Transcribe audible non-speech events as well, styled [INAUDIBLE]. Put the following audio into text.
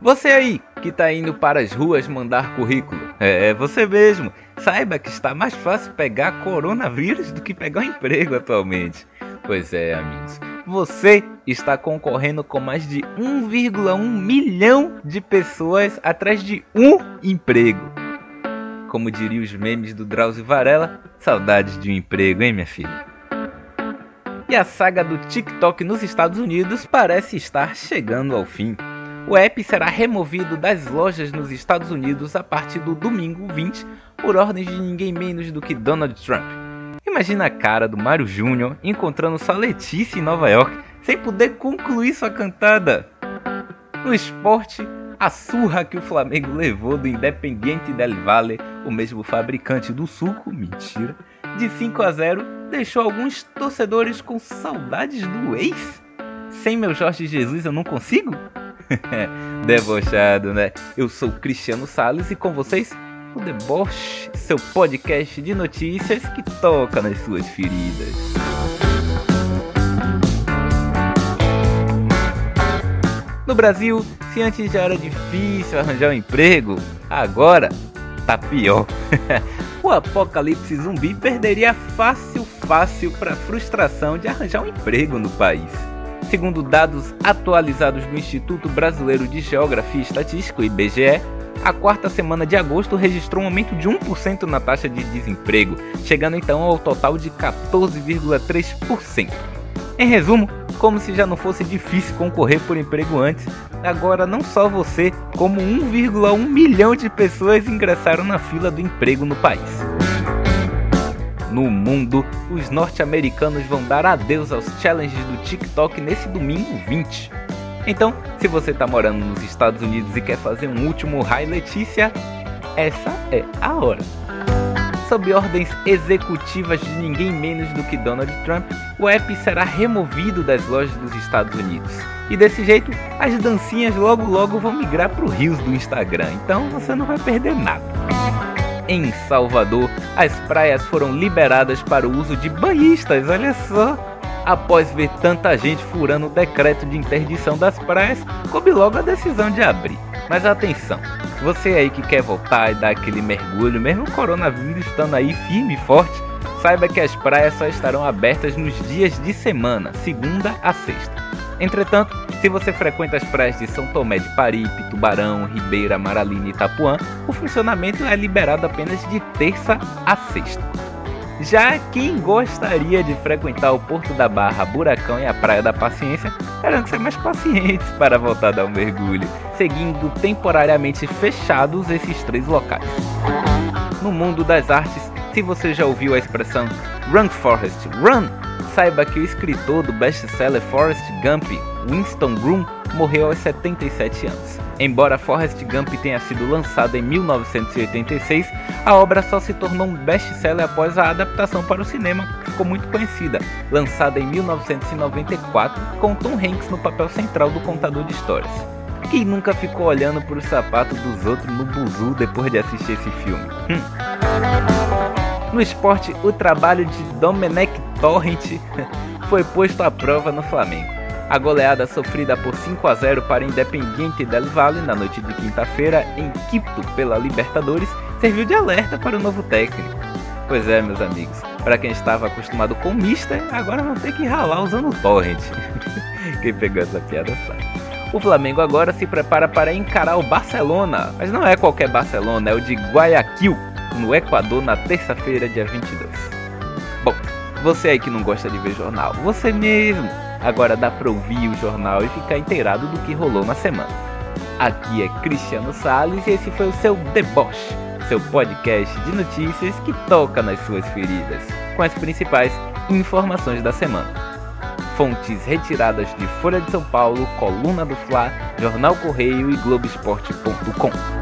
Você aí que tá indo para as ruas mandar currículo, é, é você mesmo. Saiba que está mais fácil pegar coronavírus do que pegar um emprego atualmente. Pois é, amigos. Você está concorrendo com mais de 1,1 milhão de pessoas atrás de um emprego. Como diriam os memes do Drauzio Varela, saudades de um emprego, hein, minha filha? E a saga do TikTok nos Estados Unidos parece estar chegando ao fim. O app será removido das lojas nos Estados Unidos a partir do domingo 20 por ordem de ninguém menos do que Donald Trump. Imagina a cara do Mario Júnior encontrando sua Letícia em Nova York sem poder concluir sua cantada. No esporte, a surra que o Flamengo levou do Independiente del Valle, o mesmo fabricante do suco, mentira, de 5 a 0, deixou alguns torcedores com saudades do ex? Sem meu Jorge Jesus eu não consigo? [LAUGHS] Debochado, né? Eu sou Cristiano Sales e com vocês o Deboche, seu podcast de notícias que toca nas suas feridas. No Brasil, se antes já era difícil arranjar um emprego, agora tá pior. [LAUGHS] o apocalipse zumbi perderia fácil, fácil para a frustração de arranjar um emprego no país. Segundo dados atualizados do Instituto Brasileiro de Geografia e Estatística, IBGE, a quarta semana de agosto registrou um aumento de 1% na taxa de desemprego, chegando então ao total de 14,3%. Em resumo, como se já não fosse difícil concorrer por emprego antes, agora não só você, como 1,1 milhão de pessoas ingressaram na fila do emprego no país no mundo, os norte-americanos vão dar adeus aos challenges do TikTok nesse domingo 20. Então, se você está morando nos Estados Unidos e quer fazer um último High Letícia, essa é a hora. Sob ordens executivas de ninguém menos do que Donald Trump, o app será removido das lojas dos Estados Unidos. E desse jeito, as dancinhas logo logo vão migrar para o Rios do Instagram, então você não vai perder nada em Salvador, as praias foram liberadas para o uso de banhistas, olha só. Após ver tanta gente furando o decreto de interdição das praias, coube logo a decisão de abrir. Mas atenção, você aí que quer voltar e dar aquele mergulho, mesmo o coronavírus estando aí firme e forte, saiba que as praias só estarão abertas nos dias de semana, segunda a sexta. Entretanto, se você frequenta as praias de São Tomé de Paripe, Tubarão, Ribeira, Maralina e Itapuã, o funcionamento é liberado apenas de terça a sexta. Já quem gostaria de frequentar o Porto da Barra, Buracão e a Praia da Paciência terão que ser mais pacientes [LAUGHS] para voltar a dar um mergulho, seguindo temporariamente fechados esses três locais. No mundo das artes, se você já ouviu a expressão Run Forest Run, saiba que o escritor do best-seller Forrest Gump, Winston Groom, morreu aos 77 anos. Embora Forrest Gump tenha sido lançado em 1986, a obra só se tornou um best-seller após a adaptação para o cinema, que ficou muito conhecida, lançada em 1994, com Tom Hanks no papel central do contador de histórias. Quem nunca ficou olhando para os sapatos dos outros no buzu depois de assistir esse filme? Hum. No esporte, o trabalho de Domenech Torrent [LAUGHS] foi posto à prova no Flamengo. A goleada sofrida por 5 a 0 para Independiente del Valle na noite de quinta-feira em Quito pela Libertadores serviu de alerta para o novo técnico. Pois é, meus amigos, para quem estava acostumado com Mister, agora vão ter que ralar usando o Torrent. [LAUGHS] quem pegou essa piada sabe. O Flamengo agora se prepara para encarar o Barcelona, mas não é qualquer Barcelona, é o de Guayaquil, no Equador na terça-feira, dia 22. Bom, você aí que não gosta de ver jornal, você mesmo, agora dá pra ouvir o jornal e ficar inteirado do que rolou na semana. Aqui é Cristiano Sales e esse foi o seu Deboche, seu podcast de notícias que toca nas suas feridas, com as principais informações da semana. Fontes retiradas de Folha de São Paulo, Coluna do Fla, Jornal Correio e Globoesporte.com.